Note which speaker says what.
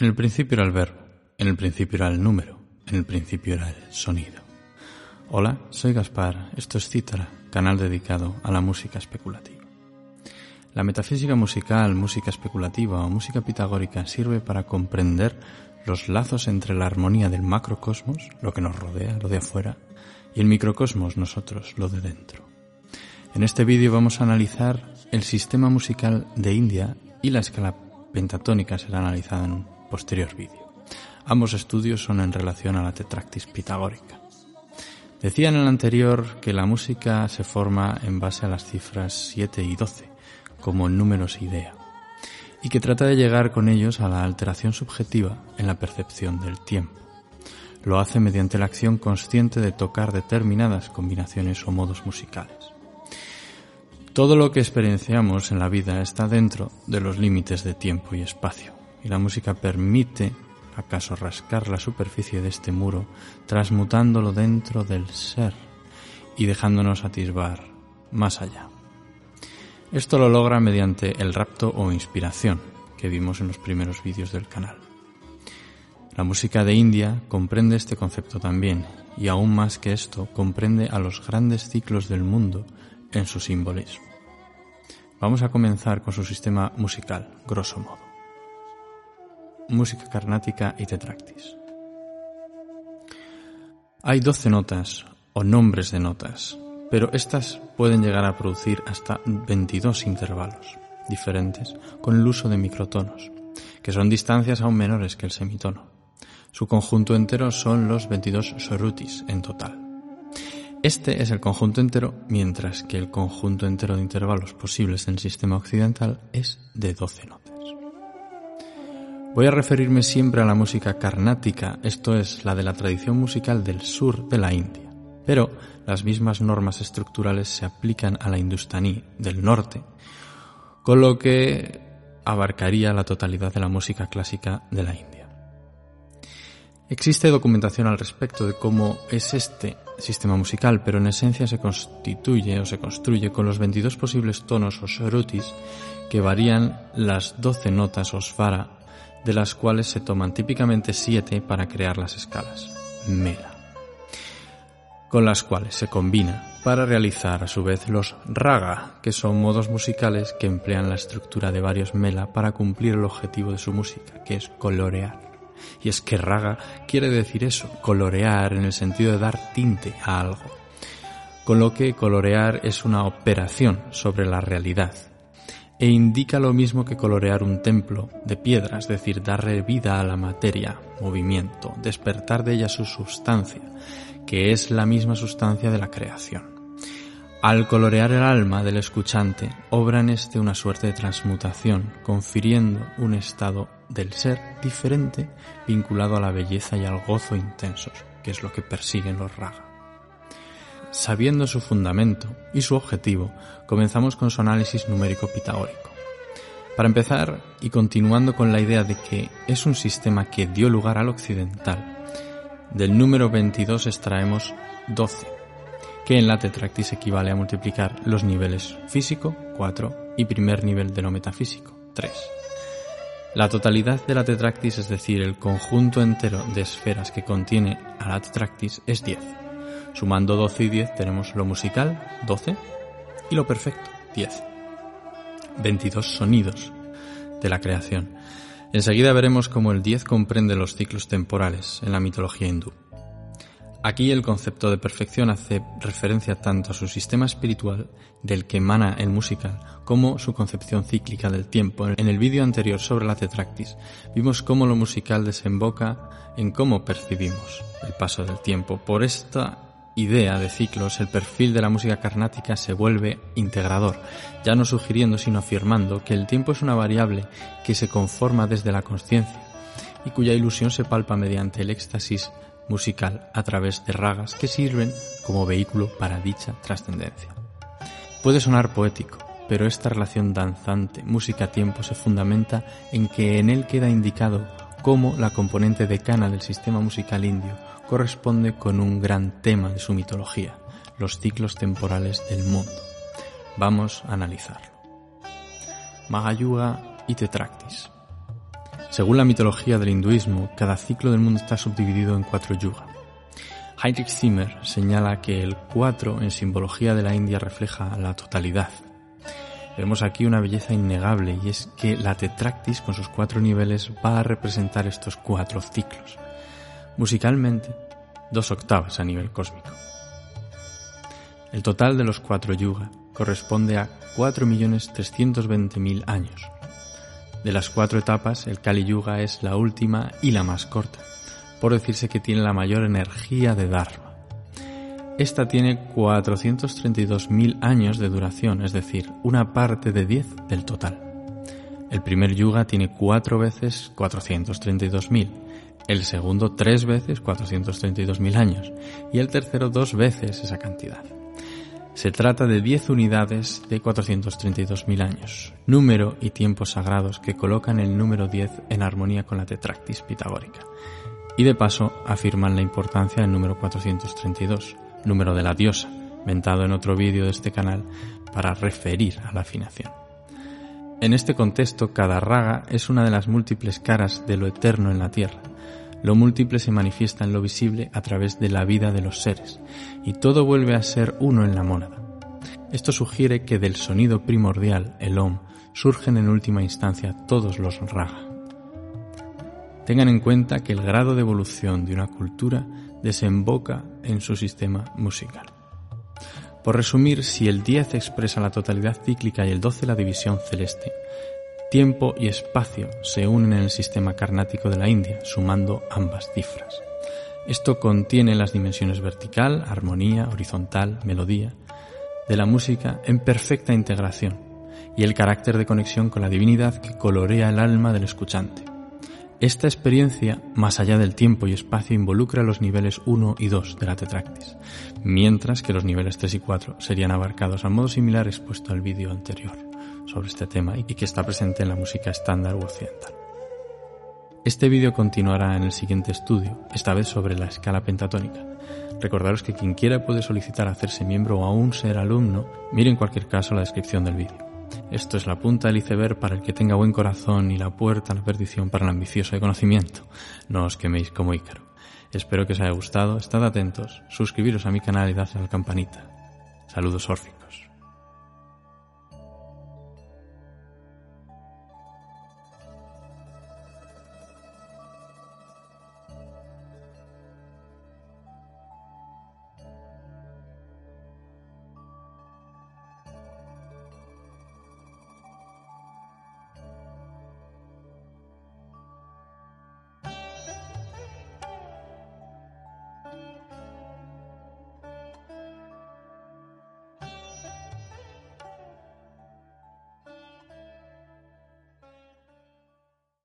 Speaker 1: En el principio era el verbo, en el principio era el número, en el principio era el sonido. Hola, soy Gaspar, esto es Cítara, canal dedicado a la música especulativa. La metafísica musical, música especulativa o música pitagórica sirve para comprender los lazos entre la armonía del macrocosmos, lo que nos rodea, lo de afuera, y el microcosmos, nosotros, lo de dentro. En este vídeo vamos a analizar el sistema musical de India y la escala pentatónica será analizada en posterior vídeo. Ambos estudios son en relación a la tetractis pitagórica. Decía en el anterior que la música se forma en base a las cifras 7 y 12, como números idea, y que trata de llegar con ellos a la alteración subjetiva en la percepción del tiempo. Lo hace mediante la acción consciente de tocar determinadas combinaciones o modos musicales. Todo lo que experienciamos en la vida está dentro de los límites de tiempo y espacio y la música permite acaso rascar la superficie de este muro, transmutándolo dentro del ser y dejándonos atisbar más allá. Esto lo logra mediante el rapto o inspiración que vimos en los primeros vídeos del canal. La música de India comprende este concepto también y aún más que esto comprende a los grandes ciclos del mundo en su simbolismo. Vamos a comenzar con su sistema musical, grosso modo música carnática y tetractis. Hay doce notas o nombres de notas, pero estas pueden llegar a producir hasta 22 intervalos diferentes con el uso de microtonos, que son distancias aún menores que el semitono. Su conjunto entero son los 22 sorutis en total. Este es el conjunto entero, mientras que el conjunto entero de intervalos posibles en el sistema occidental es de 12 notas. Voy a referirme siempre a la música carnática, esto es, la de la tradición musical del sur de la India. Pero las mismas normas estructurales se aplican a la hindustaní del norte, con lo que abarcaría la totalidad de la música clásica de la India. Existe documentación al respecto de cómo es este sistema musical, pero en esencia se constituye o se construye con los 22 posibles tonos o shrutis que varían las 12 notas o svara de las cuales se toman típicamente siete para crear las escalas, mela, con las cuales se combina para realizar a su vez los raga, que son modos musicales que emplean la estructura de varios mela para cumplir el objetivo de su música, que es colorear. Y es que raga quiere decir eso, colorear en el sentido de dar tinte a algo. Con lo que colorear es una operación sobre la realidad, e indica lo mismo que colorear un templo de piedra, es decir, darle vida a la materia, movimiento, despertar de ella su sustancia, que es la misma sustancia de la creación. Al colorear el alma del escuchante, obra en este una suerte de transmutación, confiriendo un estado del ser diferente vinculado a la belleza y al gozo intensos, que es lo que persiguen los raga. Sabiendo su fundamento y su objetivo, comenzamos con su análisis numérico pitagórico. Para empezar, y continuando con la idea de que es un sistema que dio lugar al occidental, del número 22 extraemos 12, que en la tetractis equivale a multiplicar los niveles físico, 4, y primer nivel de lo metafísico, 3. La totalidad de la tetractis, es decir, el conjunto entero de esferas que contiene a la tetractis, es 10 Sumando 12 y 10 tenemos lo musical, 12, y lo perfecto, 10. 22 sonidos de la creación. Enseguida veremos cómo el 10 comprende los ciclos temporales en la mitología hindú. Aquí el concepto de perfección hace referencia tanto a su sistema espiritual del que emana el musical como su concepción cíclica del tiempo. En el vídeo anterior sobre la tetractis vimos cómo lo musical desemboca en cómo percibimos el paso del tiempo. Por esta idea de ciclos, el perfil de la música carnática se vuelve integrador, ya no sugiriendo sino afirmando que el tiempo es una variable que se conforma desde la conciencia y cuya ilusión se palpa mediante el éxtasis musical a través de ragas que sirven como vehículo para dicha trascendencia. Puede sonar poético, pero esta relación danzante música-tiempo se fundamenta en que en él queda indicado cómo la componente decana del sistema musical indio corresponde con un gran tema de su mitología, los ciclos temporales del mundo. Vamos a analizarlo. Magayuga y Tetractis. Según la mitología del hinduismo, cada ciclo del mundo está subdividido en cuatro yuga. Heinrich Zimmer señala que el cuatro en simbología de la India refleja la totalidad. Vemos aquí una belleza innegable y es que la tetractis con sus cuatro niveles va a representar estos cuatro ciclos. Musicalmente, dos octavas a nivel cósmico. El total de los cuatro yuga corresponde a 4.320.000 años. De las cuatro etapas, el Kali Yuga es la última y la más corta, por decirse que tiene la mayor energía de Dharma. Esta tiene 432.000 años de duración, es decir, una parte de 10 del total. El primer yuga tiene cuatro veces 432.000, el segundo tres veces 432.000 años y el tercero dos veces esa cantidad. Se trata de 10 unidades de 432.000 años, número y tiempos sagrados que colocan el número 10 en armonía con la tetractis pitagórica. Y de paso afirman la importancia del número 432, número de la diosa, mentado en otro vídeo de este canal para referir a la afinación. En este contexto, cada raga es una de las múltiples caras de lo eterno en la tierra. Lo múltiple se manifiesta en lo visible a través de la vida de los seres, y todo vuelve a ser uno en la mónada. Esto sugiere que del sonido primordial, el Om, surgen en última instancia todos los raga. Tengan en cuenta que el grado de evolución de una cultura desemboca en su sistema musical. Por resumir, si el 10 expresa la totalidad cíclica y el 12 la división celeste, tiempo y espacio se unen en el sistema carnático de la India, sumando ambas cifras. Esto contiene las dimensiones vertical, armonía, horizontal, melodía, de la música en perfecta integración y el carácter de conexión con la divinidad que colorea el alma del escuchante. Esta experiencia, más allá del tiempo y espacio, involucra los niveles 1 y 2 de la tetractis, mientras que los niveles 3 y 4 serían abarcados al modo similar expuesto al vídeo anterior sobre este tema y que está presente en la música estándar u occidental. Este vídeo continuará en el siguiente estudio, esta vez sobre la escala pentatónica. Recordaros que quien quiera puede solicitar hacerse miembro o aún ser alumno, mire en cualquier caso la descripción del vídeo. Esto es la punta del iceberg para el que tenga buen corazón y la puerta a la perdición para el ambicioso de conocimiento. No os queméis como Ícaro. Espero que os haya gustado, estad atentos, suscribiros a mi canal y dadle a la campanita. Saludos, Orfi.